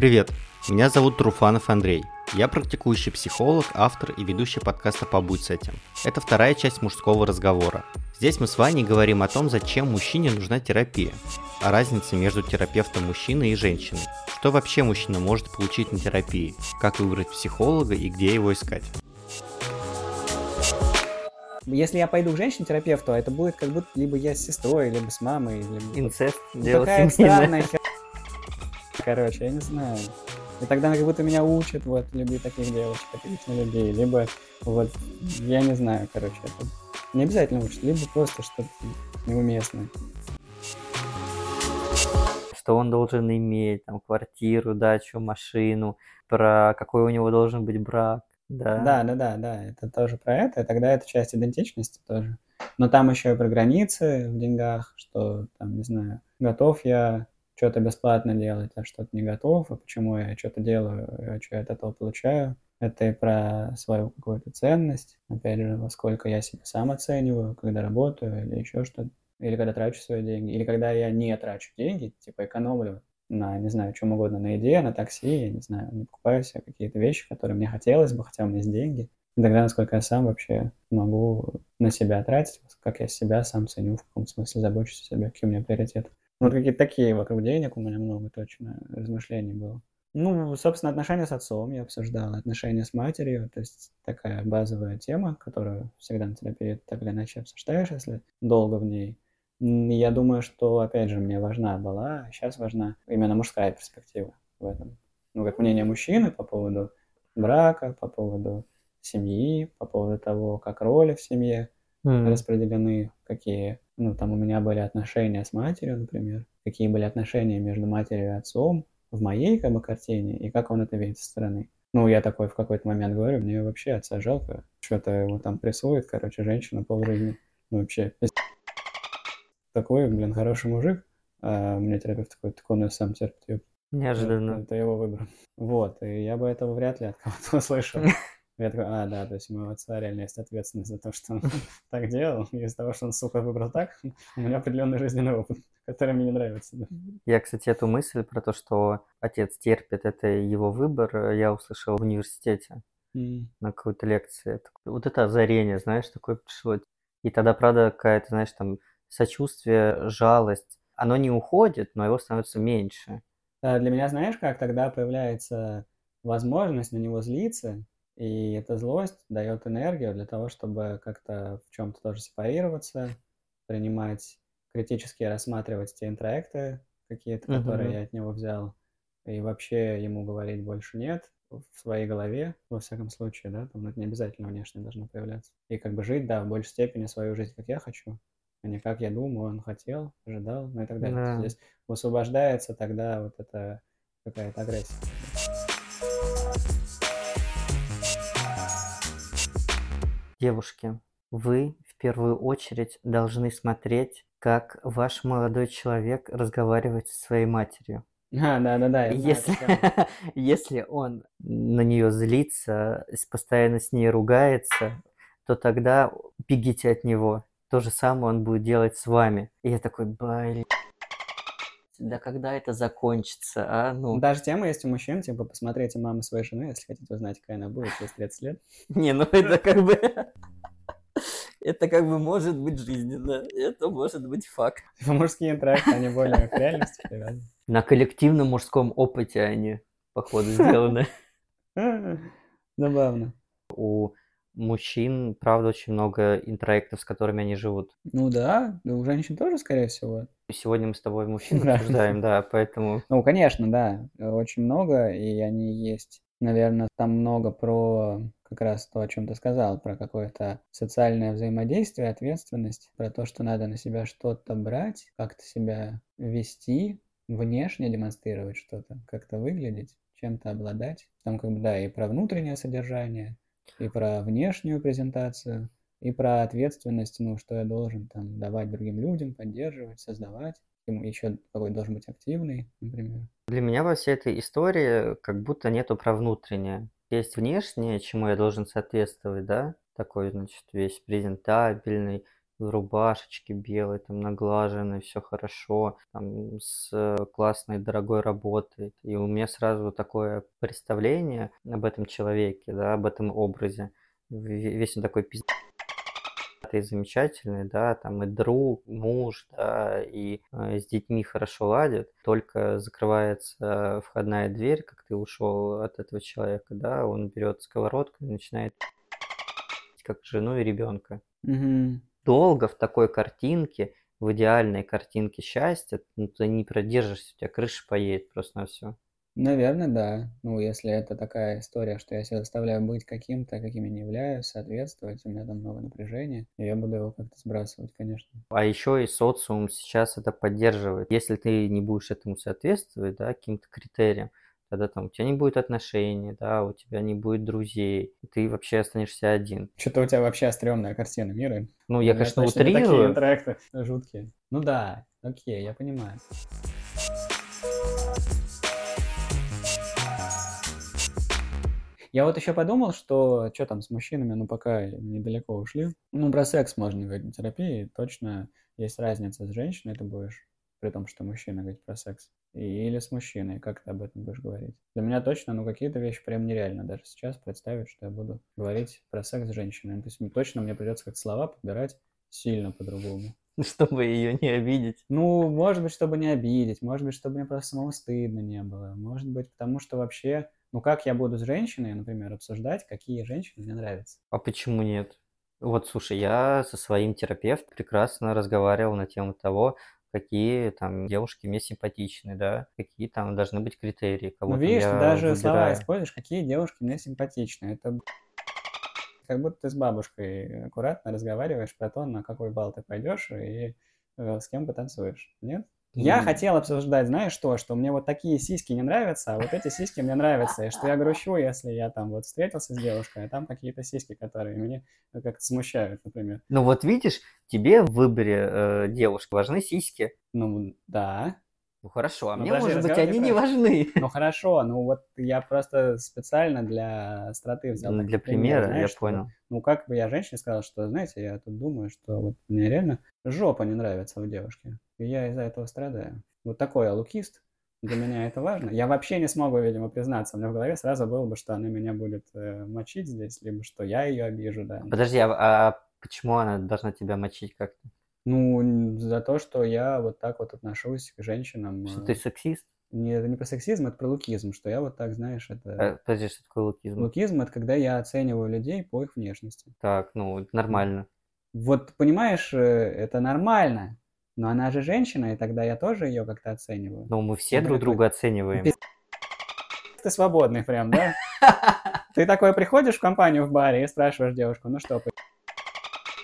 Привет, меня зовут Труфанов Андрей. Я практикующий психолог, автор и ведущий подкаста «Побудь с этим». Это вторая часть мужского разговора. Здесь мы с Ваней говорим о том, зачем мужчине нужна терапия, о разнице между терапевтом мужчины и женщиной, что вообще мужчина может получить на терапии, как выбрать психолога и где его искать. Если я пойду к женщине-терапевту, это будет как будто либо я с сестрой, либо с мамой. Либо... Инцест, Такая странная хер... Короче, я не знаю. И тогда как будто меня учат вот любить таких девочек, отлично людей. Либо вот, я не знаю, короче, это не обязательно учат, либо просто что-то неуместное. Что он должен иметь, там, квартиру, дачу, машину, про какой у него должен быть брак. Да. Да, да, да, да, это тоже про это, и тогда это часть идентичности тоже. Но там еще и про границы в деньгах, что там, не знаю, готов я что-то бесплатно делать, а что-то не готов, а почему я что-то делаю, а что я от этого получаю. Это и про свою какую-то ценность, опять же, во сколько я себя сам оцениваю, когда работаю или еще что-то, или когда трачу свои деньги, или когда я не трачу деньги, типа экономлю на, не знаю, чем угодно, на еде, на такси, я не знаю, не покупаю себе какие-то вещи, которые мне хотелось бы, хотя у меня есть деньги. И тогда насколько я сам вообще могу на себя тратить, как я себя сам ценю, в каком смысле забочусь о себе, какие у меня приоритеты. Вот какие-то такие вокруг денег у меня много точно размышлений было. Ну, собственно, отношения с отцом я обсуждал, отношения с матерью, то есть такая базовая тема, которую всегда на терапии так или иначе обсуждаешь, если долго в ней. Я думаю, что, опять же, мне важна была, а сейчас важна именно мужская перспектива в этом. Ну, как мнение мужчины по поводу брака, по поводу семьи, по поводу того, как роли в семье mm. распределены, какие ну, там у меня были отношения с матерью, например, какие были отношения между матерью и отцом в моей как бы картине, и как он это видит со стороны. Ну, я такой в какой-то момент говорю, мне вообще отца жалко, что-то его там прессует, короче, женщина полжизни. Ну, вообще, такой, блин, хороший мужик, а мне терапевт такой, так он и сам терпит. Неожиданно. Это, это его выбор. Вот, и я бы этого вряд ли от кого-то услышал. Я такой, а, да, то есть у моего отца реально есть ответственность за то, что он так делал. Из-за того, что он, сука, выбрал так, у меня определенный жизненный опыт, который мне не нравится. Да. Я, кстати, эту мысль про то, что отец терпит, это его выбор, я услышал в университете mm. на какой-то лекции. Вот это озарение, знаешь, такое пришло. И тогда, правда, какая-то, знаешь, там сочувствие, жалость, оно не уходит, но его становится меньше. Для меня, знаешь, как тогда появляется возможность на него злиться, и эта злость дает энергию для того, чтобы как-то в чем-то тоже сепарироваться, принимать, критически рассматривать те интроекты какие-то, uh-huh. которые я от него взял, и вообще ему говорить больше нет в своей голове, во всяком случае, да, там это не обязательно внешне должно появляться. И как бы жить, да, в большей степени свою жизнь, как я хочу, а не как я думаю, он хотел, ожидал, ну и так далее. Да. Здесь высвобождается тогда вот эта какая-то агрессия. Девушки, вы в первую очередь должны смотреть, как ваш молодой человек разговаривает со своей матерью. А, да-да-да. Если, если он на нее злится, постоянно с ней ругается, то тогда бегите от него. То же самое он будет делать с вами. И я такой, блин да когда это закончится, а? Ну. Даже тема есть у мужчин, типа, посмотрите маму своей жены, если хотите узнать, какая она будет через 30 лет. Не, ну это как бы... Это как бы может быть жизненно, это может быть факт. Типа мужские интеракции, они более к реальности привязаны. На коллективном мужском опыте они, походу, сделаны. Забавно. У мужчин, правда, очень много интроектов, с которыми они живут. Ну да, да у женщин тоже, скорее всего. Сегодня мы с тобой мужчин обсуждаем, да, поэтому... Ну, конечно, да, очень много, и они есть. Наверное, там много про как раз то, о чем ты сказал, про какое-то социальное взаимодействие, ответственность, про то, что надо на себя что-то брать, как-то себя вести, внешне демонстрировать что-то, как-то выглядеть, чем-то обладать. Там как бы, да, и про внутреннее содержание, и про внешнюю презентацию, и про ответственность, ну, что я должен там давать другим людям, поддерживать, создавать. Еще какой должен быть активный, например. Для меня во всей этой истории как будто нету про внутреннее. Есть внешнее, чему я должен соответствовать, да, такой, значит, весь презентабельный, в рубашечке белой, там наглаженной, все хорошо, там с э, классной дорогой работой. И у меня сразу такое представление об этом человеке, да, об этом образе. Весь он такой пиздец и замечательный, да, там и друг, муж, да, и э, с детьми хорошо ладит, только закрывается входная дверь, как ты ушел от этого человека, да, он берет сковородку и начинает как жену и ребенка. Мгм. Долго в такой картинке, в идеальной картинке счастья, ну, ты не продержишься, у тебя крыша поедет просто на все. Наверное, да. Ну, если это такая история, что я себя заставляю быть каким-то, каким я не являюсь, соответствовать, у меня там много напряжения, и я буду его как-то сбрасывать, конечно. А еще и социум сейчас это поддерживает. Если ты не будешь этому соответствовать, да, каким-то критериям, тогда там у тебя не будет отношений, да, у тебя не будет друзей, ты вообще останешься один. Что-то у тебя вообще стрёмная картина мира. Ну, я, конечно, не Такие утрирую. интеракты жуткие. Ну да, окей, я понимаю. Я вот еще подумал, что что там с мужчинами, ну пока недалеко ушли. Ну, про секс можно говорить терапии, точно есть разница с женщиной ты будешь, при том, что мужчина говорит про секс. Или с мужчиной, как ты об этом будешь говорить. Для меня точно, ну, какие-то вещи прям нереально даже сейчас представить, что я буду говорить про секс с женщиной. То есть точно мне придется как слова подбирать сильно по-другому. чтобы ее не обидеть. Ну, может быть, чтобы не обидеть, может быть, чтобы мне просто самому стыдно не было, может быть, потому что вообще, ну, как я буду с женщиной, например, обсуждать, какие женщины мне нравятся? А почему нет? Вот, слушай, я со своим терапевтом прекрасно разговаривал на тему того, какие там девушки мне симпатичны, да, какие там должны быть критерии, кого Ну, видишь, ты даже слова выбираю. используешь, какие девушки мне симпатичны. Это как будто ты с бабушкой аккуратно разговариваешь про то, на какой бал ты пойдешь и э, с кем потанцуешь. Нет? Я М, хотел обсуждать, знаешь что, что мне вот такие сиськи не нравятся, а вот эти сиськи мне нравятся, и что я грущу, если я там вот встретился с девушкой, а там какие-то сиськи, которые меня ну, как-то смущают, например. Ну вот видишь, тебе в выборе э, девушки важны сиськи. Ну, да. Ну хорошо, а Ну, мне, подожди, может быть, они не важны. Ну, хорошо, ну вот я просто специально для остроты взял Ну, Для пример, примера, я знаешь, что вот понял. Ну, как бы я женщине сказал, что, знаете, я тут думаю, что вот мне реально жопа не нравится у девушки. И я из-за этого страдаю. Вот такой я лукист. Для меня это важно. Я вообще не смогу, видимо, признаться. У меня в голове сразу было бы, что она меня будет э, мочить здесь, либо что я ее обижу, да. Подожди, а, а почему она должна тебя мочить как-то? Ну, за то, что я вот так вот отношусь к женщинам. Что э, ты сексист? Не, это не про сексизм, это про лукизм, что я вот так, знаешь, это... Э, Подожди, что такое лукизм? Лукизм — это когда я оцениваю людей по их внешности. Так, ну, это нормально. Вот, понимаешь, э, это нормально, но она же женщина, и тогда я тоже ее как-то оцениваю. Ну, мы все Это друг друга оцениваем. Пи- Ты свободный прям, да? Ты такой приходишь в компанию в баре и спрашиваешь девушку, ну что,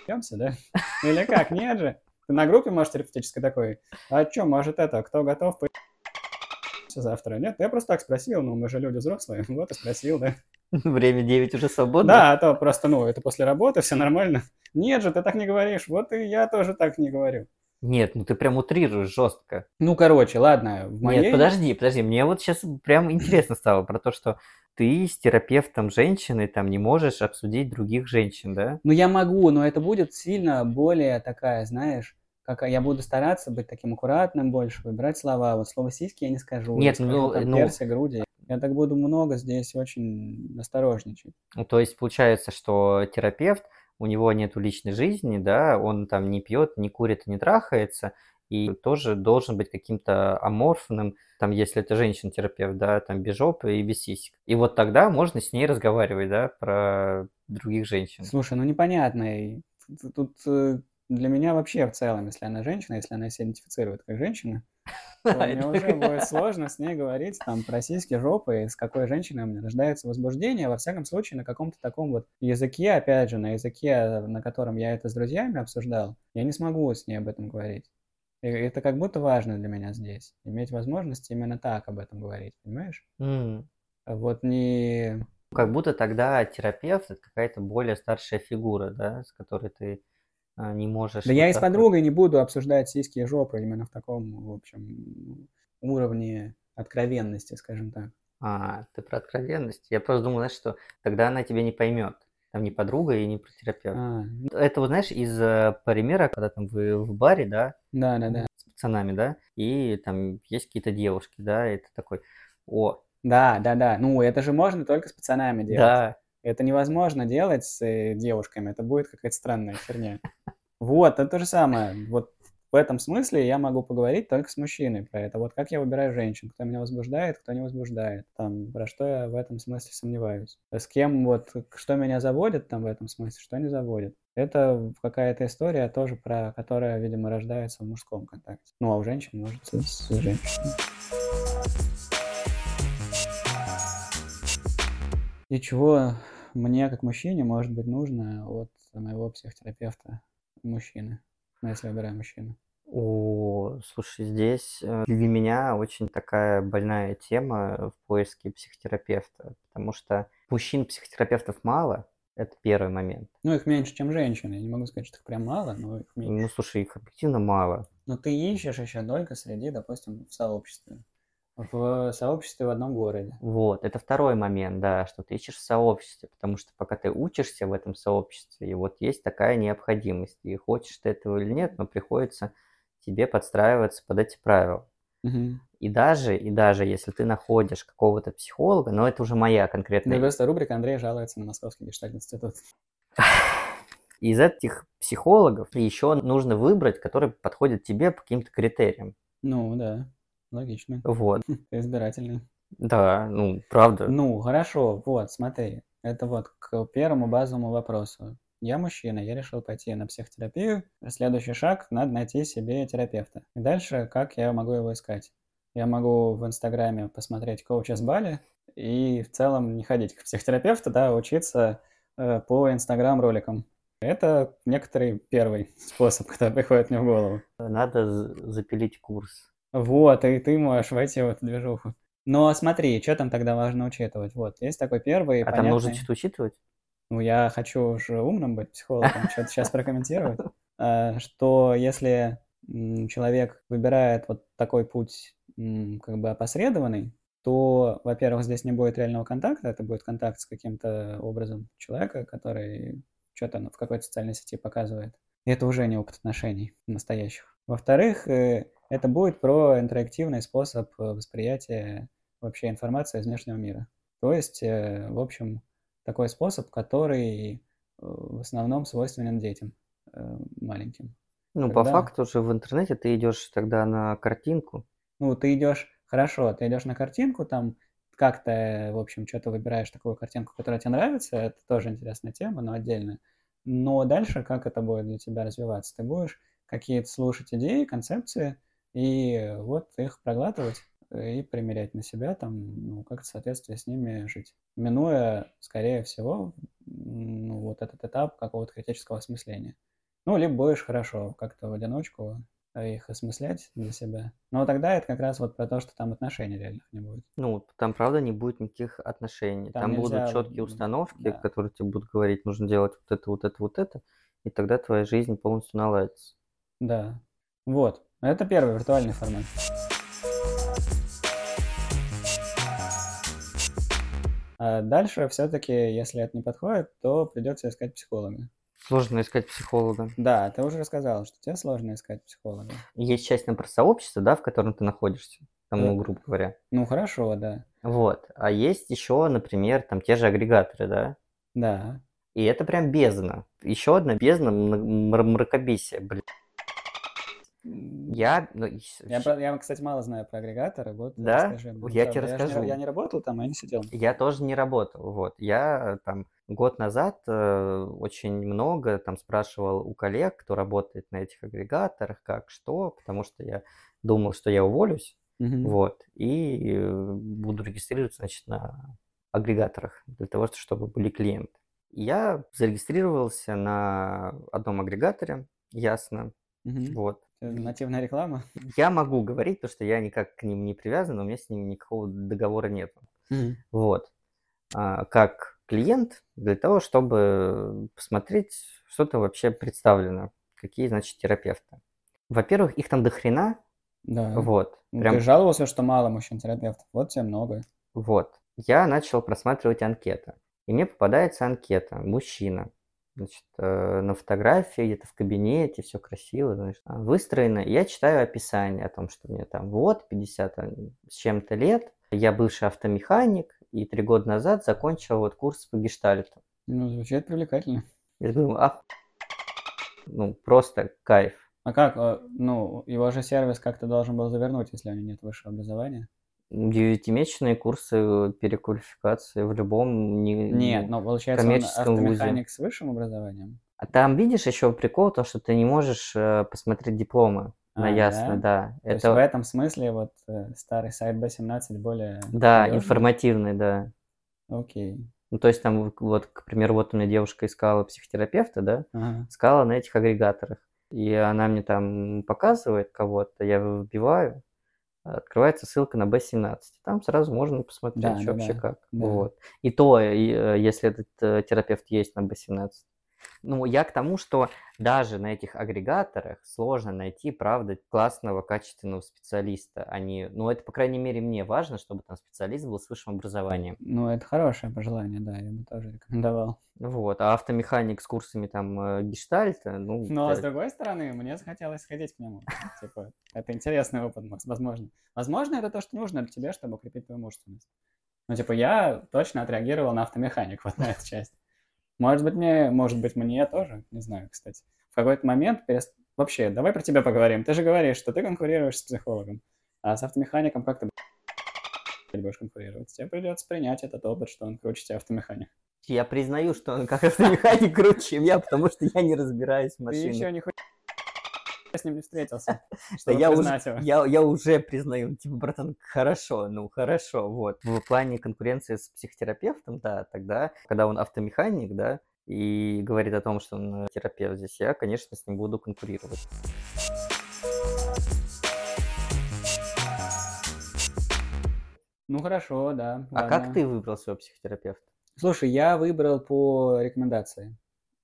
пойдемся, да? Или как, нет же? Ты на группе, может, терапевтической такой, а что, может это, кто готов по***ться завтра? Нет, я просто так спросил, ну мы же люди взрослые, вот и спросил, да? Время 9 уже свободно. Да, а то просто, ну, это после работы, все нормально. Нет же, ты так не говоришь, вот и я тоже так не говорю. Нет, ну ты прям утрируешь жестко. Ну, короче, ладно, в моей... Нет, подожди, подожди, мне вот сейчас прям интересно стало про то, что ты с терапевтом женщины там не можешь обсудить других женщин, да? Ну, я могу, но это будет сильно более такая, знаешь, как я буду стараться быть таким аккуратным больше, выбирать слова. Вот слово сиськи я не скажу. Нет, я скажу ну, там ну- перси, груди. Я так буду много здесь очень осторожничать. Ну, то есть получается, что терапевт, у него нету личной жизни, да, он там не пьет, не курит, не трахается, и тоже должен быть каким-то аморфным, там, если это женщина-терапевт, да, там, без жопы и без сисек. И вот тогда можно с ней разговаривать, да, про других женщин. Слушай, ну непонятно. Тут э, для меня вообще в целом, если она женщина, если она себя идентифицирует как женщина, то мне уже будет сложно с ней говорить там про сиськи, жопы, и с какой женщиной у меня рождается возбуждение, во всяком случае, на каком-то таком вот языке, опять же, на языке, на котором я это с друзьями обсуждал, я не смогу с ней об этом говорить. И это как будто важно для меня здесь, иметь возможность именно так об этом говорить, понимаешь? А Вот не... Как будто тогда терапевт это какая-то более старшая фигура, да, с которой ты а, не можешь... Да я и с вот- подругой не буду обсуждать сиськи и жопы именно в таком, в общем, уровне откровенности, скажем так. А, ты про откровенность. Я просто думал, знаешь, что тогда она тебя не поймет. Там не подруга и не про терапевта. А, Это вот знаешь из э, примера, когда там вы в баре, да, да, да, да. с пацанами, да, и там есть какие-то девушки, да, и ты такой, о, Да, да, да. Ну, это же можно только с пацанами делать. да, Это невозможно делать с э, девушками. Это будет какая-то странная херня. Вот, это то же самое. Вот в этом смысле я могу поговорить только с мужчиной про это. Вот как я выбираю женщин, кто меня возбуждает, кто не возбуждает. Там, про что я в этом смысле сомневаюсь. С кем вот, что меня заводит там в этом смысле, что не заводит. Это какая-то история тоже про, которая, видимо, рождается в мужском контакте. Ну, а у женщин, может, с, с женщиной. И чего мне, как мужчине, может быть нужно от моего психотерапевта мужчины, ну, если выбираю мужчину. О, слушай, здесь э, для меня очень такая больная тема в поиске психотерапевта, потому что мужчин-психотерапевтов мало, это первый момент. Ну, их меньше, чем женщин. Я не могу сказать, что их прям мало, но их меньше. Ну, слушай, их объективно мало. Но ты ищешь еще только среди, допустим, в сообществе. В сообществе в одном городе. Вот, это второй момент, да, что ты ищешь в сообществе, потому что пока ты учишься в этом сообществе, и вот есть такая необходимость, и хочешь ты этого или нет, но приходится тебе подстраиваться под эти правила. Мгм. И даже, и даже если ты находишь какого-то психолога, но это уже моя конкретная просто рубрика Андрей жалуется на Московский гештальт-институт. Из этих психологов еще нужно выбрать, который подходит тебе по каким-то критериям. Ну, да, логично. Вот. Ты избирательный. Да, ну, правда. Ну, хорошо, вот, смотри. Это вот к первому базовому вопросу. Я мужчина, я решил пойти на психотерапию. Следующий шаг – надо найти себе терапевта. И дальше, как я могу его искать? Я могу в Инстаграме посмотреть коуча с Бали и в целом не ходить к психотерапевту, да, а учиться э, по Инстаграм-роликам. Это некоторый первый способ, который приходит мне в голову. Надо запилить курс. Вот, и ты можешь войти в эту движуху. Но смотри, что там тогда важно учитывать? Вот, есть такой первый А там нужно понятный- что-то учитывать? Ну, я хочу уже умным быть психологом, что-то сейчас прокомментировать, э, что если человек выбирает вот такой путь как бы опосредованный, то, во-первых, здесь не будет реального контакта, это будет контакт с каким-то образом человека, который что-то в какой-то социальной сети показывает. И это уже не опыт отношений настоящих. Во-вторых, э, это будет про интерактивный способ э, восприятия вообще информации из внешнего мира. То есть, э, в общем, такой способ, который э, в основном свойственен детям э, маленьким. Ну, по Когда- факту же в интернете ты идешь тогда на картинку. Ну, ты идешь, хорошо, ты идешь на картинку, там как-то, в общем, что-то выбираешь такую картинку, которая тебе нравится, это тоже интересная тема, но отдельно. Но дальше как это будет для тебя развиваться? Ты будешь какие-то слушать идеи, концепции, и вот их проглатывать и примерять на себя, там, ну, как в соответствии с ними жить. Минуя, скорее всего, ну, вот этот этап какого-то критического осмысления. Ну, либо будешь хорошо как-то в одиночку их осмыслять для себя. Но тогда это как раз вот про то, что там отношений реальных не будет. Ну, там, правда, не будет никаких отношений. Там Там, будут нельзя, четкие м, установки, да. которые тебе будут говорить, нужно делать вот это, вот это, вот это, и тогда твоя жизнь полностью наладится. Да. Вот. Это первый виртуальный формат. А дальше все-таки, если это не подходит, то придется искать психолога. Сложно искать психолога. Да, ты уже рассказал, что тебе сложно искать психолога. Есть часть, например, сообщества, да, в котором ты находишься, там, ну, Да. грубо говоря. Ну, хорошо, да. Вот. А есть еще, например, там те же агрегаторы, да. Да. И это прям бездна. Еще одна бездна мра- мра- мракобесия, блин. Я... ну, Я, про- я, кстати, мало знаю про агрегаторы. Вот Да? расскажи. Я тебе расскажу. Я не работал там, я не сидел. Я тоже не работал, вот. Я там год назад э, очень много там спрашивал у коллег, кто работает на этих агрегаторах, как, что, потому что я думал, что я уволюсь, Мгм. вот, и э, буду регистрироваться, значит, на агрегаторах для того, чтобы были клиенты. Я зарегистрировался на одном агрегаторе, ясно, Мгм. вот. Это Нативная реклама. Я могу говорить, то, что я никак к ним не привязан, у меня с ними никакого договора нет. Вот. А, как клиент для того, чтобы посмотреть, что там вообще представлено, какие, значит, терапевты. Во-первых, их там до хрена, Да. вот, Ну, прям, Ты жаловался, что мало мужчин-терапевтов. Вот тебе много. вот. Я начал просматривать анкеты. И мне попадается анкета, мужчина. Значит, э, на фотографии, где-то в кабинете, все красиво, значит, а, выстроено. Я читаю описание о том, что мне там вот 50 с чем-то лет, я бывший автомеханик, и три года назад закончил вот курс по гештальту. Ну, звучит привлекательно. Я думаю, ах, ну, просто кайф. А как, э, ну, его же сервис как-то должен был завернуть, если у него нет высшего образования? Девятимесячные курсы переквалификации в любом не, Нет, но получается он коммерческом вузе. автомеханик с высшим образованием? А там, видишь, еще прикол, то, что ты не можешь э, посмотреть дипломы на А, ясно, да? да. То есть Это, в этом смысле вот э, старый сайт B17 более да, надежный? информативный, да. Окей. Ну, то есть там, вот- к примеру, вот у меня девушка искала психотерапевта, да, Ага. искала на этих агрегаторах. И она мне там показывает кого-то, я вбиваю, открывается ссылка на B17. Там сразу можно посмотреть, Да, что да, вообще да, как. да. Вот. И то, и, э, если этот э, терапевт есть на B17. Ну, я к тому, что даже на этих агрегаторах сложно найти, правда, классного, качественного специалиста. Они, ну, это, по крайней мере, мне важно, чтобы там специалист был с высшим образованием. Ну, это хорошее пожелание, да, я бы тоже рекомендовал. Вот. А автомеханик с курсами там э, гештальта, ну, Но, с да, другой стороны, мне захотелось сходить к нему. Типа, это интересный опыт, возможно. Возможно, это то, что нужно для тебя, чтобы укрепить твою мужественность. Ну, типа, я точно отреагировал на автомеханик вот на эту часть. Может быть, мне, может быть, мне тоже, не знаю, кстати. В какой-то момент перест- Вообще, давай про тебя поговорим. Ты же говоришь, что ты конкурируешь с психологом, а с автомехаником как ты будешь конкурировать? Тебе придется принять этот опыт, что он круче тебя автомеханик. Я признаю, что он как автомеханик круче, чем я, потому что я не разбираюсь в Ты машинах. еще не с ним не встретился, чтобы я, уже, я, я уже признаю, типа, братан, хорошо, ну хорошо, вот. В плане конкуренции с психотерапевтом, да, тогда, когда он автомеханик, да, и говорит о том, что он э, терапевт здесь, я, конечно, с ним буду конкурировать. Ну хорошо, да. А ладно. как ты выбрал своего психотерапевта? Слушай, я выбрал по рекомендации.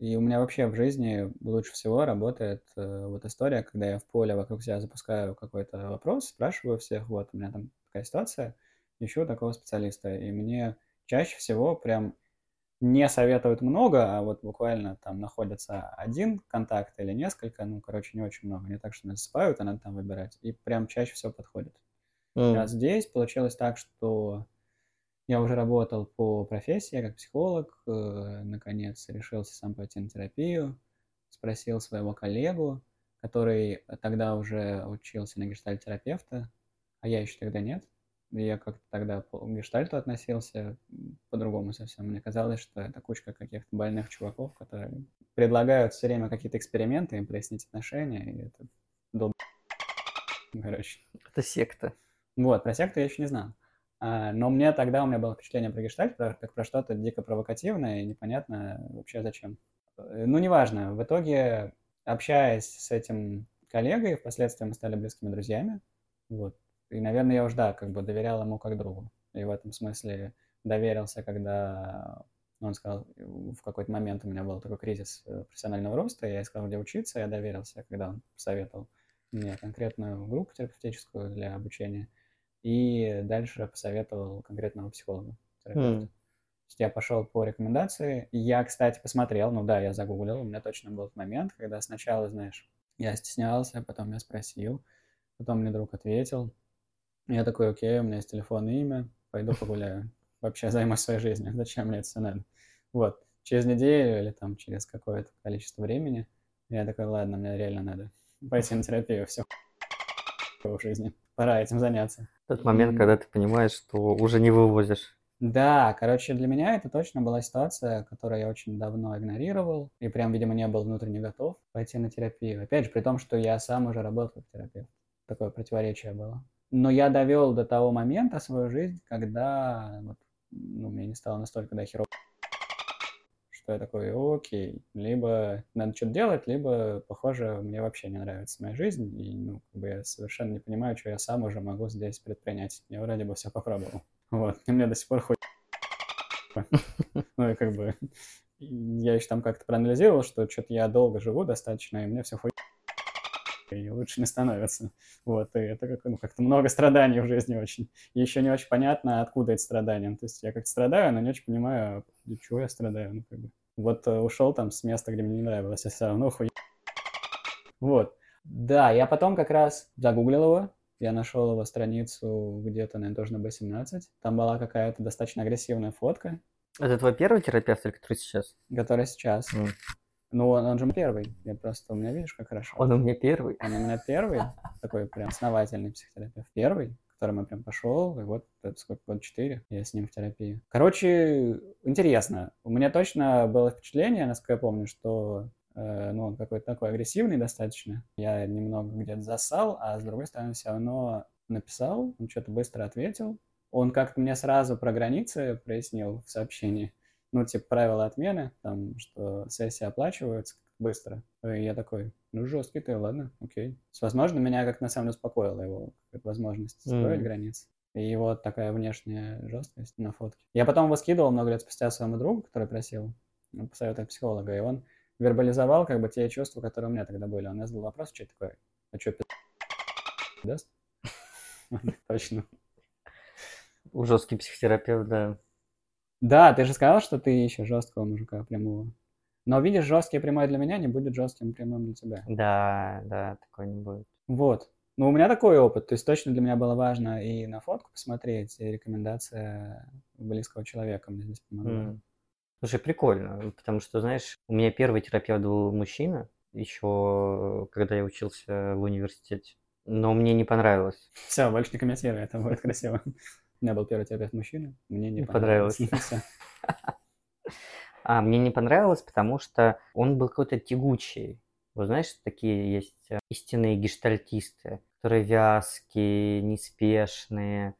И у меня вообще в жизни лучше всего работает э, вот история, когда я в поле вокруг себя запускаю какой-то вопрос, спрашиваю всех, вот у меня там такая ситуация, ищу такого специалиста. И мне чаще всего прям не советуют много, а вот буквально там находится один контакт или несколько, ну, короче, не очень много. Не так, что насыпают, а надо там выбирать. И прям чаще всего подходит. М, А здесь получилось так, что я уже работал по профессии, я как психолог, э, наконец решился сам пойти на терапию, спросил своего коллегу, который тогда уже учился на гештальт-терапевта, а я еще тогда нет. Я как-то тогда по- к гештальту относился по-другому совсем. Мне казалось, что это кучка каких-то больных чуваков, которые предлагают все время какие-то эксперименты, им прояснить отношения, и это долб... Короче. Это секта. Вот, про секту я еще не знал. А, но мне тогда у меня было впечатление про гештальт, как про что-то дико провокативное и непонятно вообще зачем. Э, Ну, неважно. В итоге, общаясь с этим коллегой, впоследствии мы стали близкими друзьями. Вот. И, наверное, я уж, да, как бы доверял ему как другу. И в этом смысле доверился, когда он сказал, в какой-то момент у меня был такой кризис э, профессионального роста, я искал, где учиться, я доверился, когда он посоветовал мне конкретную группу терапевтическую для обучения, и дальше посоветовал конкретного психолога, есть я пошел по рекомендации. Я, кстати, посмотрел, ну да, я загуглил, у меня точно был момент, когда сначала, знаешь, я стеснялся, потом я спросил, потом мне друг ответил. Я такой, окей, у меня есть телефон и имя, пойду погуляю. Вообще займусь своей жизнью, зачем мне это все надо? Вот, через неделю или там через какое-то количество времени я такой, ладно, мне реально надо пойти на терапию, все в жизни, пора этим заняться. Тот момент, когда ты понимаешь, что уже не вывозишь. Да, короче, для меня это точно была ситуация, которую я очень давно игнорировал и прям, видимо, не был внутренне готов пойти на терапию. Опять же, при том, что я сам уже работал как терапевт. Такое противоречие было. Но я довел до того момента свою жизнь, когда вот, ну, мне не стало настолько да, херово, я такой, окей, либо надо что-то делать, либо, похоже, мне вообще не нравится моя жизнь, и, ну, как бы я совершенно не понимаю, что я сам уже могу здесь предпринять. Я вроде бы все попробовал. Вот, и мне до сих пор хоть... Ну, и как бы... Я еще там как-то проанализировал, что что-то я долго живу достаточно, и мне все хуй... и лучше не становится. Вот, и это как, ну, как-то много страданий в жизни очень. Еще не очень понятно, откуда эти страдания. То есть я как-то страдаю, но не очень понимаю, для чего я страдаю. Ну, как бы. Вот э, ушел там с места, где мне не нравилось, а все равно хуй. Вот. Да, я потом как раз загуглил его, я нашел его страницу где-то, наверное, тоже на B17. Там была какая-то достаточно агрессивная фотка. Это твой первый терапевт или который сейчас? Который сейчас. Mm. Ну, он, он же первый. Я просто, у меня, видишь, как хорошо. Он у меня первый. Он у меня первый, такой прям основательный психотерапевт. Первый, которым я прям пошел, и вот это сколько, год четыре, я с ним в терапии. Короче, интересно. У меня точно было впечатление, насколько я помню, что э, ну, он какой-то такой агрессивный достаточно. Я немного где-то засал, а с другой стороны все равно написал, он что-то быстро ответил. Он как-то мне сразу про границы прояснил в сообщении ну, типа, правила отмены, там, что сессия оплачивается быстро. И я такой, ну, жесткий ты, ладно, окей. Возможно, меня как на самом деле успокоила его возможность строить mm. границы. И его такая внешняя жесткость на фотке. Я потом его скидывал много лет спустя своему другу, который просил ну, посоветовать психолога, и он вербализовал как бы те чувства, которые у меня тогда были. Он задал вопрос, что такое, а что, пи*** даст? Точно. Жесткий психотерапевт, да. Да, ты же сказал, что ты ищешь жесткого мужика прямого. Но видишь, жесткий прямой для меня не будет жестким прямым для тебя. Да, да, такой не будет. Вот. Ну, у меня такой опыт. То есть точно для меня было важно и на фотку посмотреть, и рекомендация близкого человека мне здесь помогла. Mm. Слушай, прикольно, потому что, знаешь, у меня первый терапевт был мужчина, еще когда я учился в университете. Но мне не понравилось. Все, больше не комментирую, это будет красиво. У меня был первый терапевт мужчина, мне не, не понравилось. А, мне не понравилось, потому что он был какой-то тягучий. Вот знаешь, такие есть э, истинные гештальтисты, которые вязкие, неспешные,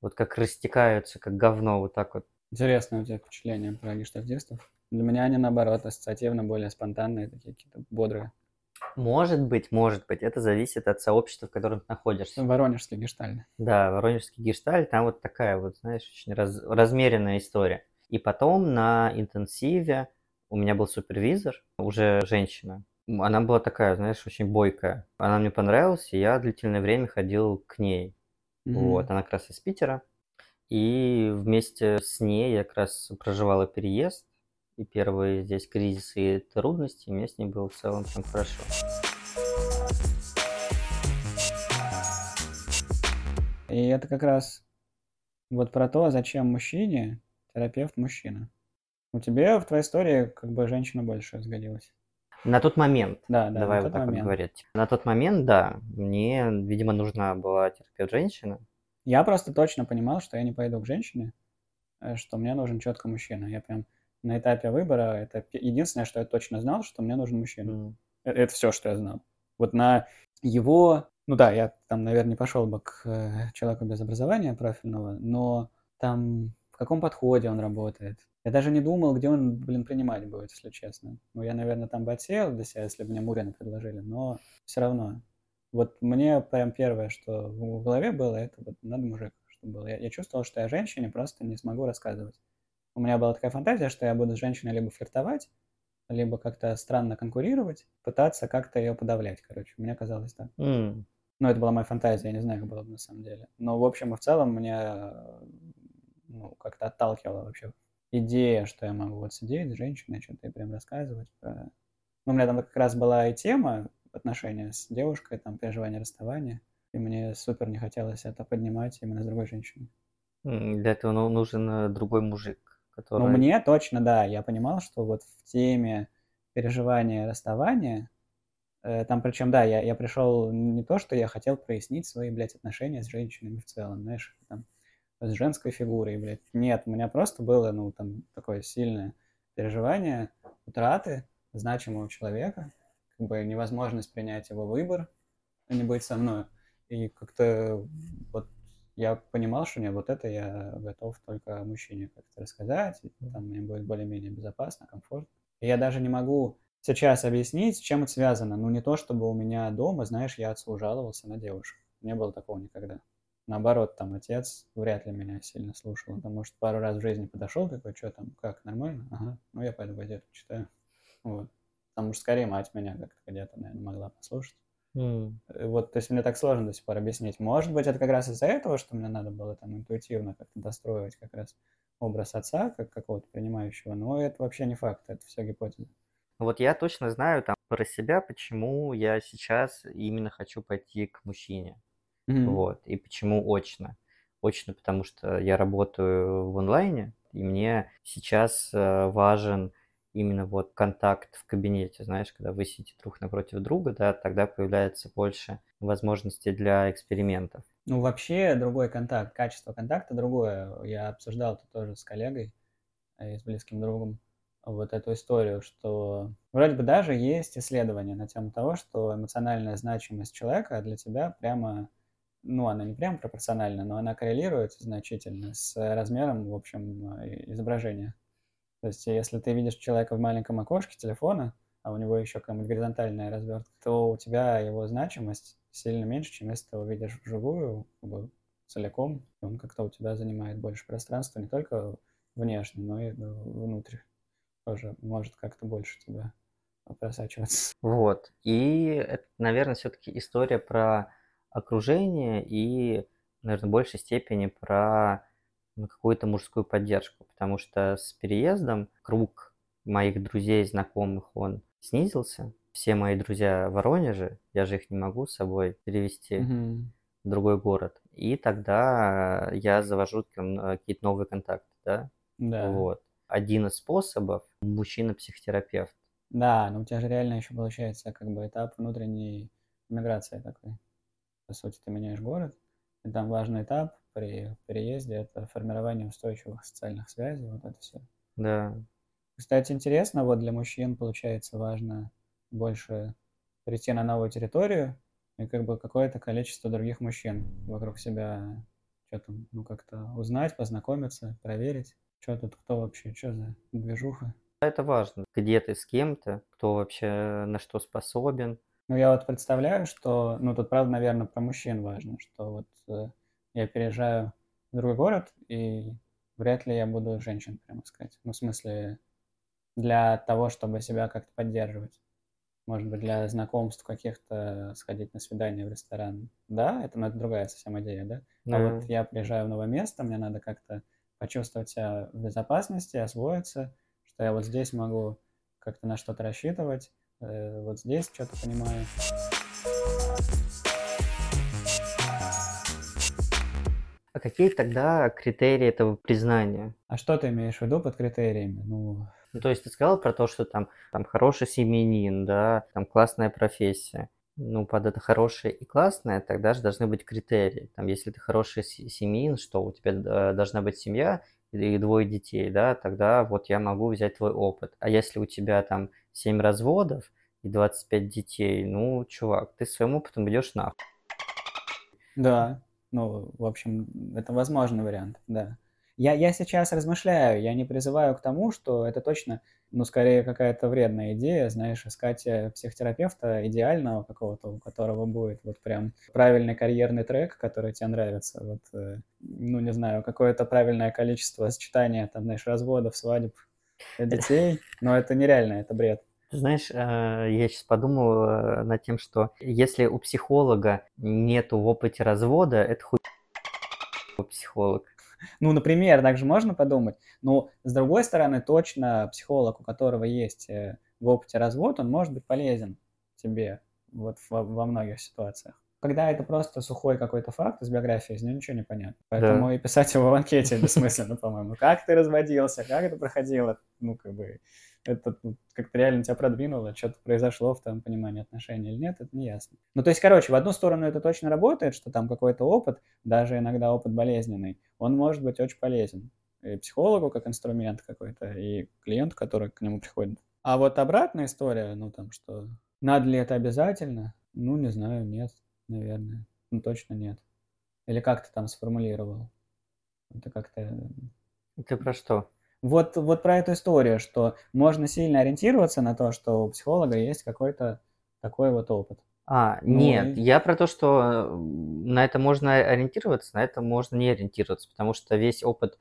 вот как растекаются, как говно, вот так вот. Интересное у тебя впечатление про гештальтистов. Для меня они, наоборот, ассоциативно более спонтанные, такие какие-то бодрые. Может быть, может быть. Это зависит от сообщества, в котором ты находишься. Воронежский гештальт. Да, Воронежский гештальт. Там вот такая вот, знаешь, очень раз, размеренная история. И потом на интенсиве у меня был супервизор, уже женщина. Она была такая, знаешь, очень бойкая. Она мне понравилась, и я длительное время ходил к ней. Mm-hmm. Вот, она как раз из Питера. И вместе с ней я как раз проживала переезд и первые здесь кризисы и трудности, мне с ней было в целом всем хорошо. И это как раз вот про то, зачем мужчине терапевт мужчина. У тебя в твоей истории как бы женщина больше сгодилась. На тот момент. Да, да, Давай вот так момент. вот говорить. На тот момент, да, мне, видимо, нужна была терапевт женщина. Я просто точно понимал, что я не пойду к женщине, э, что мне нужен четко мужчина. Я прям на этапе выбора это единственное, что я точно знал, что мне нужен мужчина. Mm. Это, это все, что я знал. Вот на его... Ну да, я там, наверное, не пошел бы к э, человеку без образования профильного, но там каком подходе он работает. Я даже не думал, где он, блин, принимать будет, если честно. Ну, я, наверное, там бы отсеял для себя, если бы мне Мурина предложили, но все равно. Вот мне прям первое, что в голове было, это вот надо мужик, чтобы был. Я, я чувствовал, что я женщине просто не смогу рассказывать у меня была такая фантазия, что я буду с женщиной либо флиртовать, либо как-то странно конкурировать, пытаться как-то ее подавлять, короче. Мне казалось так. Mm. Ну, это была моя фантазия, я не знаю, как было бы на самом деле. Но, в общем и в целом, мне ну, как-то отталкивала вообще идея, что я могу вот сидеть с женщиной, что-то и прям рассказывать. Про... Ну, у меня там как раз была и тема отношения с девушкой, там, переживание расставания. И мне супер не хотелось это поднимать именно с другой женщиной. Для этого ну, нужен э, другой мужик. Который... Ну, мне точно, да. Я понимал, что вот в теме переживания расставания, э, там причем, да, я, я пришел не то, что я хотел прояснить свои, блядь, отношения с женщинами в целом, знаешь, там, с женской фигурой, блядь. Нет, у меня просто было, ну, там, такое сильное переживание утраты значимого человека, как бы невозможность принять его выбор, а не быть со мной. И как-то вот я понимал, что нет, вот это я готов только мужчине как-то рассказать, и там мне будет более-менее безопасно, комфортно. И я даже не могу сейчас объяснить, с чем это связано. Ну, не то, чтобы у меня дома, знаешь, я отцу жаловался на девушек. Не было такого никогда. Наоборот, там отец вряд ли меня сильно слушал. Потому что пару раз в жизни подошел такой, что там, как, нормально? Ага, ну я пойду газету читаю. Вот. Потому что скорее мать меня как-то где-то, наверное, могла послушать. Mm. Вот, то есть мне так сложно до сих пор объяснить. Может быть, это как раз из-за этого, что мне надо было там интуитивно как-то достроить как раз образ отца, как какого-то принимающего, но это вообще не факт, это все гипотеза. Вот я точно знаю там про себя, почему я сейчас именно хочу пойти к мужчине. Mm-hmm. Вот, и почему очно. Очно, потому что я работаю в онлайне, и мне сейчас э, важен именно вот контакт в кабинете, знаешь, когда вы сидите друг напротив друга, да, тогда появляется больше возможностей для экспериментов. Ну, вообще другой контакт, качество контакта другое. Я обсуждал это тоже с коллегой э, и с близким другом вот эту историю, что вроде бы даже есть исследования на тему того, что эмоциональная значимость человека для тебя прямо, ну, она не прямо пропорциональна, но она коррелирует значительно с размером, в общем, изображения. То есть, если ты видишь человека в маленьком окошке телефона, а у него еще какая-нибудь горизонтальная развертка, то у тебя его значимость сильно меньше, чем если ты его видишь вживую, как бы целиком. Он как-то у тебя занимает больше пространства, не только внешне, но и внутрь. Тоже может как-то больше тебя просачиваться. Вот. И это, наверное, все-таки история про окружение и, наверное, в большей степени про на какую-то мужскую поддержку, потому что с переездом круг моих друзей, знакомых, он снизился. Все мои друзья в Воронеже, я же их не могу с собой перевести mm-hmm. в другой город. И тогда я завожу какие-то новые контакты, да? Да. Вот. Один из способов – мужчина-психотерапевт. Да, но у тебя же реально еще получается как бы этап внутренней миграции такой. По сути, ты меняешь город, и там важный этап при переезде – это формирование устойчивых социальных связей, вот это все. Да. Кстати, интересно, вот для мужчин, получается, важно больше прийти на новую территорию и как бы какое-то количество других мужчин вокруг себя что-то, ну, как-то узнать, познакомиться, проверить, что тут, кто вообще, что за движуха. Это важно, где ты с кем-то, кто вообще на что способен. Ну, я вот представляю, что, ну, тут, правда, наверное, про мужчин важно, что вот э, я переезжаю в другой город, и вряд ли я буду женщин, прямо сказать. Ну, в смысле, для того, чтобы себя как-то поддерживать. Может быть, для знакомств каких-то сходить на свидание в ресторан. Да, это, ну, это другая совсем идея, да? А mm. вот я приезжаю в новое место, мне надо как-то почувствовать себя в безопасности, освоиться, что я вот здесь могу как-то на что-то рассчитывать, э, вот здесь что-то понимаю. А какие тогда критерии этого признания? А что ты имеешь в виду под критериями? Ну, ну, то есть ты сказал про то, что там, там хороший семьянин, да, там классная профессия. Ну, под это хорошее и классное тогда же должны быть критерии. Там, если ты хороший семьянин, что у тебя э, должна быть семья и двое детей, да, тогда вот я могу взять твой опыт. А если у тебя там 7 разводов и 25 детей, ну, чувак, ты своим опытом идешь нахуй. Да, ну, в общем, это возможный вариант, да. Я, я сейчас размышляю, я не призываю к тому, что это точно, ну, скорее какая-то вредная идея, знаешь, искать э, психотерапевта идеального какого-то, у которого будет вот прям правильный карьерный трек, который тебе нравится, вот, э, ну, не знаю, какое-то правильное количество сочетания, там, знаешь, разводов, свадеб, детей, но это нереально, это бред. Знаешь, э, я сейчас подумал э, над тем, что если у психолога нету в опыте развода, это хуй психолог. Ну, например, также можно подумать. Но, с другой стороны, точно психолог, у которого есть э, в опыте развод, он может быть полезен тебе вот во, во многих ситуациях. Когда это просто сухой какой-то факт из биографии, из него ничего не понятно. Поэтому да. и писать его в анкете бессмысленно, по-моему. Как ты разводился, как это проходило, ну, как бы, это как-то реально тебя продвинуло, что-то произошло в твоем понимании отношений или нет, это не ясно. Ну, то есть, короче, в одну сторону это точно работает, что там какой-то опыт, даже иногда опыт болезненный, он может быть очень полезен. И психологу как инструмент какой-то, и клиенту, который к нему приходит. А вот обратная история, ну, там, что надо ли это обязательно? Ну, не знаю, нет, наверное. Ну, точно нет. Или как ты там сформулировал? Это как-то... Ты про что? Вот, вот про эту историю, что можно сильно ориентироваться на то, что у психолога есть какой-то такой вот опыт. А, ну, нет, и... я про то, что на это можно ориентироваться, на это можно не ориентироваться, потому что весь опыт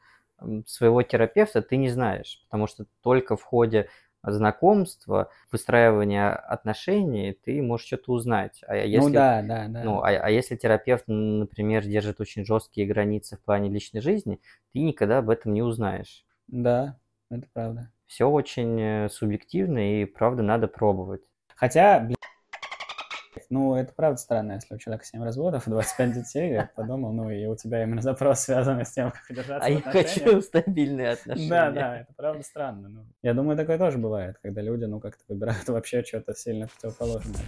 своего терапевта ты не знаешь, потому что только в ходе знакомства, выстраивания отношений, ты можешь что-то узнать. А Ну если, да, да, да. ну, а, а если терапевт, например, держит очень жесткие границы в плане личной жизни, ты никогда об этом не узнаешь. Да, это правда. Все очень э, субъективно и, правда, надо пробовать. Хотя, блядь, ну, это правда странно, если у человека 7 разводов и 25 детей, я подумал, ну, и у тебя именно запрос связан с тем, как держаться А я хочу стабильные отношения. Да, да, это правда странно. ну. Я думаю, такое тоже бывает, когда люди, ну, как-то выбирают вообще что-то сильно противоположное.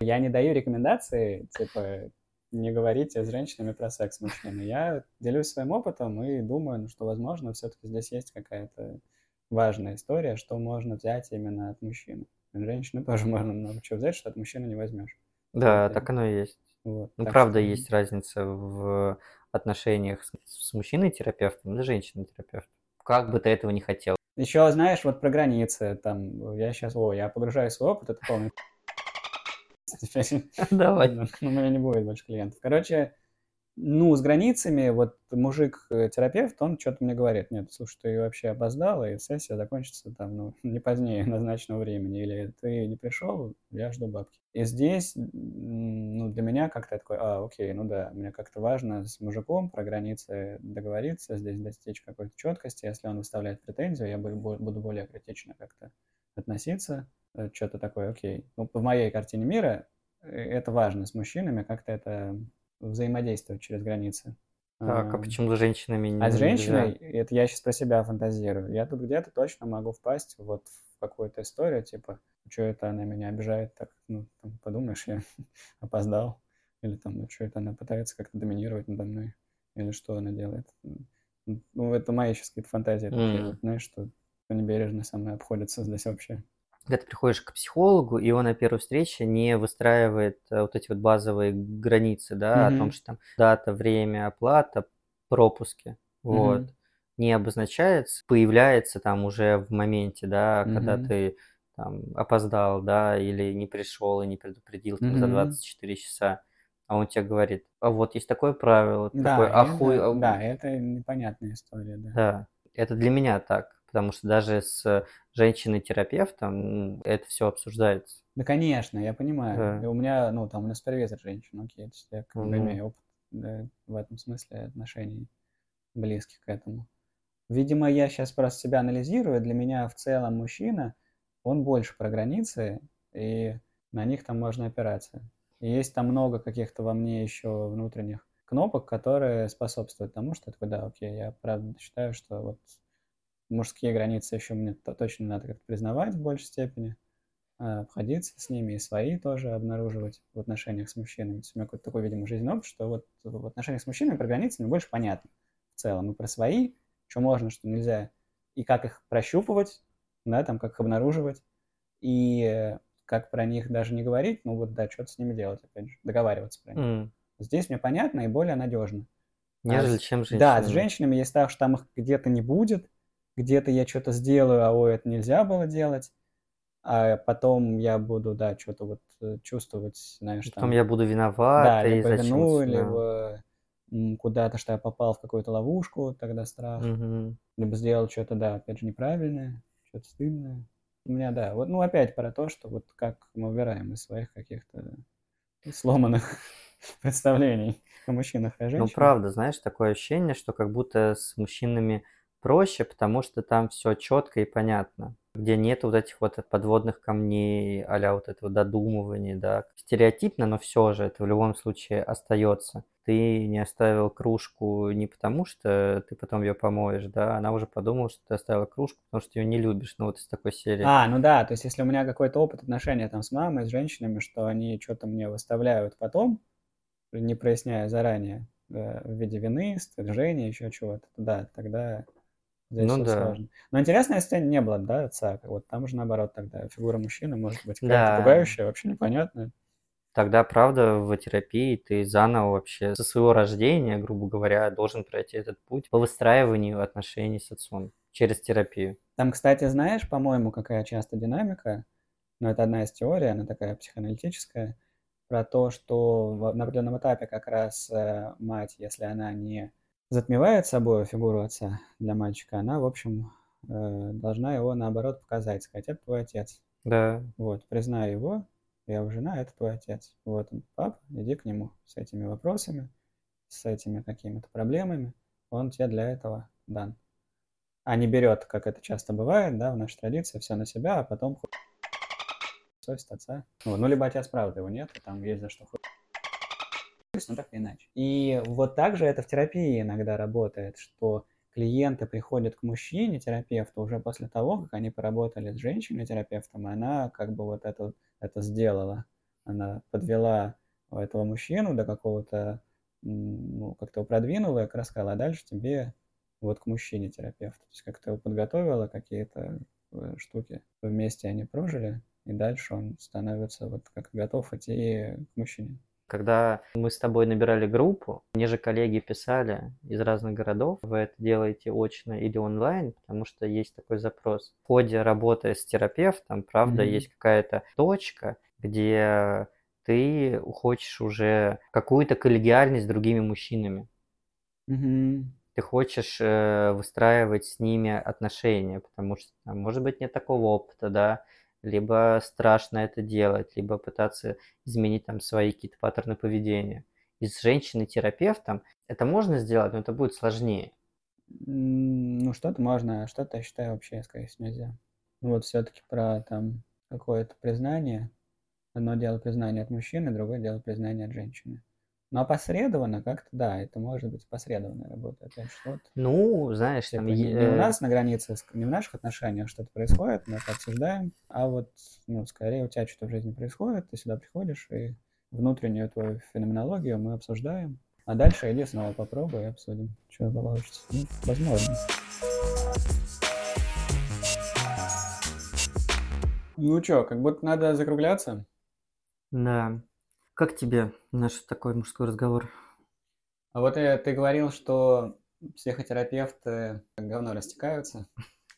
Я не даю рекомендации, типа, не говорите с женщинами про секс с мужчиной. Я делюсь своим опытом и думаю, ну, что, возможно, все-таки здесь есть какая-то важная история, что можно взять именно от мужчины. От женщины тоже можно много чего взять, что от мужчины не возьмешь. Да, Вот, так оно и есть. Вот, Ну, так правда, что- есть разница в отношениях с, с мужчиной-терапевтом и женщиной-терапевтом. Как бы ты этого не хотел. Еще, знаешь, вот про границы, там, я сейчас, о, я погружаю свой опыт, это полный Давай. ну, у меня не будет больше клиентов. Короче, ну, с границами, вот мужик-терапевт, он что-то мне говорит, нет, слушай, ты вообще опоздал, и сессия закончится там, ну, не позднее назначенного времени, или ты не пришел, я жду бабки. И здесь, ну, для меня как-то такой, а, окей, ну да, мне как-то важно с мужиком про границы договориться, здесь достичь какой-то четкости, если он выставляет претензию, я бу- бу- буду более критично как-то относиться, э, что-то такое, окей. Ну, в моей картине мира э, это важно с мужчинами, как-то это взаимодействовать через границы. Так, а почему с женщинами а с нельзя? женщиной, это я сейчас про себя фантазирую, я тут где-то точно могу впасть вот в какую-то историю, типа, что это она меня обижает, так, ну, там, подумаешь, я опоздал, или там, что это она пытается как-то доминировать надо мной, или что она делает. Ну, это мои сейчас какие-то фантазии, такие, М. вот, знаешь, что небережно со мной обходится здесь вообще. Когда ты приходишь к психологу, и он на первой встрече не выстраивает э, вот эти вот базовые границы, да, о том, что там дата, время, оплата, пропуски, вот, Мгм. не обозначается, появляется там уже в моменте, да, когда Мгм. ты там опоздал, да, или не пришел и не предупредил там за Мгм. 24 часа, а он тебе говорит, а вот есть такое правило, Да, такой, это- ахуй, а, да, это непонятная история, да. да, это для меня так, потому что даже с женщиной-терапевтом это все обсуждается. Да, конечно, я понимаю. Да. И у меня, ну, там, у меня супервизор женщина, окей, то есть я как бы имею опыт да, в этом смысле отношений близких к этому. Видимо, я сейчас просто себя анализирую, для меня в целом мужчина, он больше про границы, и на них там можно опираться. И есть там много каких-то во мне еще внутренних кнопок, которые способствуют тому, что такой, да, окей, я правда считаю, что вот мужские границы еще мне то- точно надо как-то признавать в большей степени, а, обходиться с ними и свои тоже обнаруживать в отношениях с мужчинами. У меня какой-то такой, видимо, жизненный опыт, что вот в отношениях с мужчинами про границы мне больше понятно в целом. И про свои, что можно, что нельзя, и как их прощупывать, да, там, как их обнаруживать, и как про них даже не говорить, ну вот, да, что-то с ними делать, опять же, договариваться про них. М, Здесь мне понятно и более надежно. А Нежели с- чем женщина. Да, с женщинами есть так, что там их где-то не будет, где-то я что-то сделаю, а ой, это нельзя было делать, а потом я буду, да, что-то вот э, чувствовать, знаешь, Потом там, я буду да, виноват, и либо вину, зачем да. либо куда-то, что я попал в какую-то ловушку, тогда страх, Мгм. либо сделал что-то, да, опять же, неправильное, что-то стыдное. У меня, да, вот, ну, опять про то, что вот как мы убираем из своих каких-то сломанных представлений о мужчинах и Ну, женщинах. правда, знаешь, такое ощущение, что как будто с мужчинами проще, потому что там все четко и понятно, где нет вот этих вот подводных камней, а вот этого додумывания, да. Стереотипно, но все же это в любом случае остается. Ты не оставил кружку не потому, что ты потом ее помоешь, да, она уже подумала, что ты оставила кружку, потому что ее не любишь, ну вот из такой серии. А, ну да, то есть если у меня какой-то опыт отношения там с мамой, с женщинами, что они что-то мне выставляют потом, не проясняя заранее, да, в виде вины, стыжения, еще чего-то, то да, тогда здесь Ну да. сложно. Но интересно, если не было, да, отца, вот там же наоборот тогда фигура мужчины может быть какая-то Да. пугающая, вообще непонятная. Тогда, правда, в терапии ты заново вообще со своего рождения, грубо говоря, должен пройти этот путь по выстраиванию отношений с отцом через терапию. Там, кстати, знаешь, по-моему, какая часто динамика, но это одна из теорий, она такая психоаналитическая, про то, что на определенном этапе как раз э, мать, если она не затмевает собой фигуру отца для мальчика, она, в общем, э, должна его, наоборот, показать, сказать, это твой отец. Да. Вот, признай его, я его жена, это твой отец. Вот он, пап, иди к нему с этими вопросами, с этими какими-то проблемами. Он тебе для этого дан. А не берет, как это часто бывает, да, в нашей традиции, все на себя, а потом совесть отца. Вот. Ну, либо отец правда его нет, там есть за что ну так или иначе. И вот так же это в терапии иногда работает, что клиенты приходят к мужчине, терапевту, уже после того, как они поработали с женщиной-терапевтом, и она как бы вот это, это сделала. Она подвела этого мужчину до какого-то, ну, как-то его продвинула, как раз а дальше тебе вот к мужчине-терапевту. То есть как-то его подготовила, какие-то э, штуки вместе они прожили, и дальше он становится вот как готов идти к мужчине. Когда мы с тобой набирали группу, мне же коллеги писали из разных городов, вы это делаете очно или онлайн, потому что есть такой запрос. В ходе работы с терапевтом, правда, mm-hmm. есть какая-то точка, где ты хочешь уже какую-то коллегиальность с другими мужчинами. Mm-hmm. Ты хочешь э, выстраивать с ними отношения, потому что, может быть, нет такого опыта, да, либо страшно это делать, либо пытаться изменить там свои какие-то паттерны поведения. И с женщиной-терапевтом это можно сделать, но это будет сложнее. Ну, что-то можно, а что-то, я считаю, вообще, скорее всего, нельзя. Ну, вот все-таки про там какое-то признание. Одно дело признание от мужчины, другое дело признание от женщины. Но опосредованно как-то, да, это может быть опосредованная работа. Опять что Ну, знаешь, там... Не, не у нас на границе, не в наших отношениях что-то происходит, мы это обсуждаем, а вот, ну, скорее у тебя что-то в жизни происходит, ты сюда приходишь, и внутреннюю твою феноменологию мы обсуждаем. А дальше иди снова попробуй и обсудим, что получится. Ну, возможно. Ну что, как будто надо закругляться? Да. Как тебе наш такой мужской разговор? А вот э, ты говорил, что психотерапевты как говно растекаются.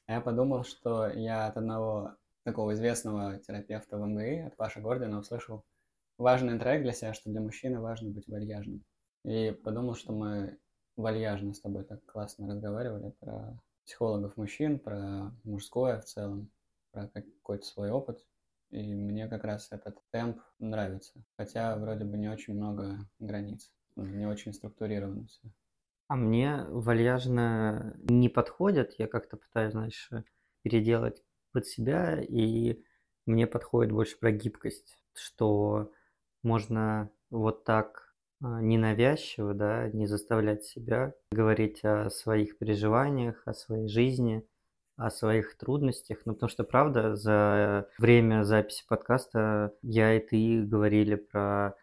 А я подумал, что я от одного такого известного терапевта в МГИ, от Паши Гордина, услышал важный трек для себя, что для мужчины важно быть вальяжным. И подумал, что мы вальяжно с тобой так классно разговаривали про психологов мужчин, про мужское в целом, про какой-то свой опыт. И мне как раз этот темп нравится. Хотя вроде бы не очень много границ. Не очень структурировано все. А мне вальяжно не подходит. Я как-то пытаюсь, знаешь, переделать под себя. И мне подходит больше про гибкость. Что можно вот так а, ненавязчиво, да, не заставлять себя говорить о своих переживаниях, о своей жизни – о своих трудностях. Ну, потому что, правда, за время записи подкаста я и ты говорили про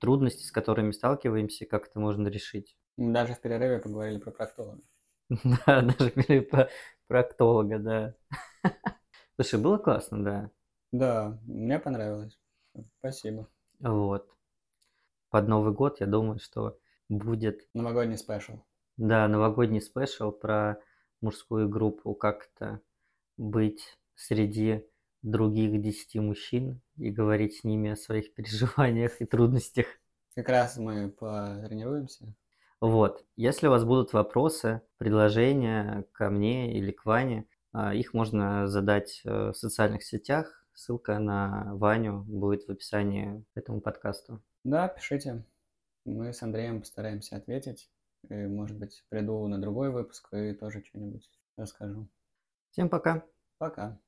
трудности, с которыми сталкиваемся, как это можно решить. Даже в перерыве поговорили про проктолога. Да, даже перерыве про проктолога, да. Слушай, было классно, да. Да, мне понравилось. Спасибо. Вот. Под Новый год, я думаю, что будет... Новогодний special. Да, новогодний special про мужскую группу, как-то быть среди других десяти мужчин и говорить с ними о своих переживаниях и трудностях. Как раз мы потренируемся. Вот. Если у вас будут вопросы, предложения ко мне или к Ване, а, их можно задать э, в социальных сетях. Ссылка на Ваню будет в описании к этому подкасту. Да, пишите. Мы с Андреем постараемся ответить. И, может быть, приду на другой выпуск и тоже что-нибудь расскажу. Всем пока. Пока.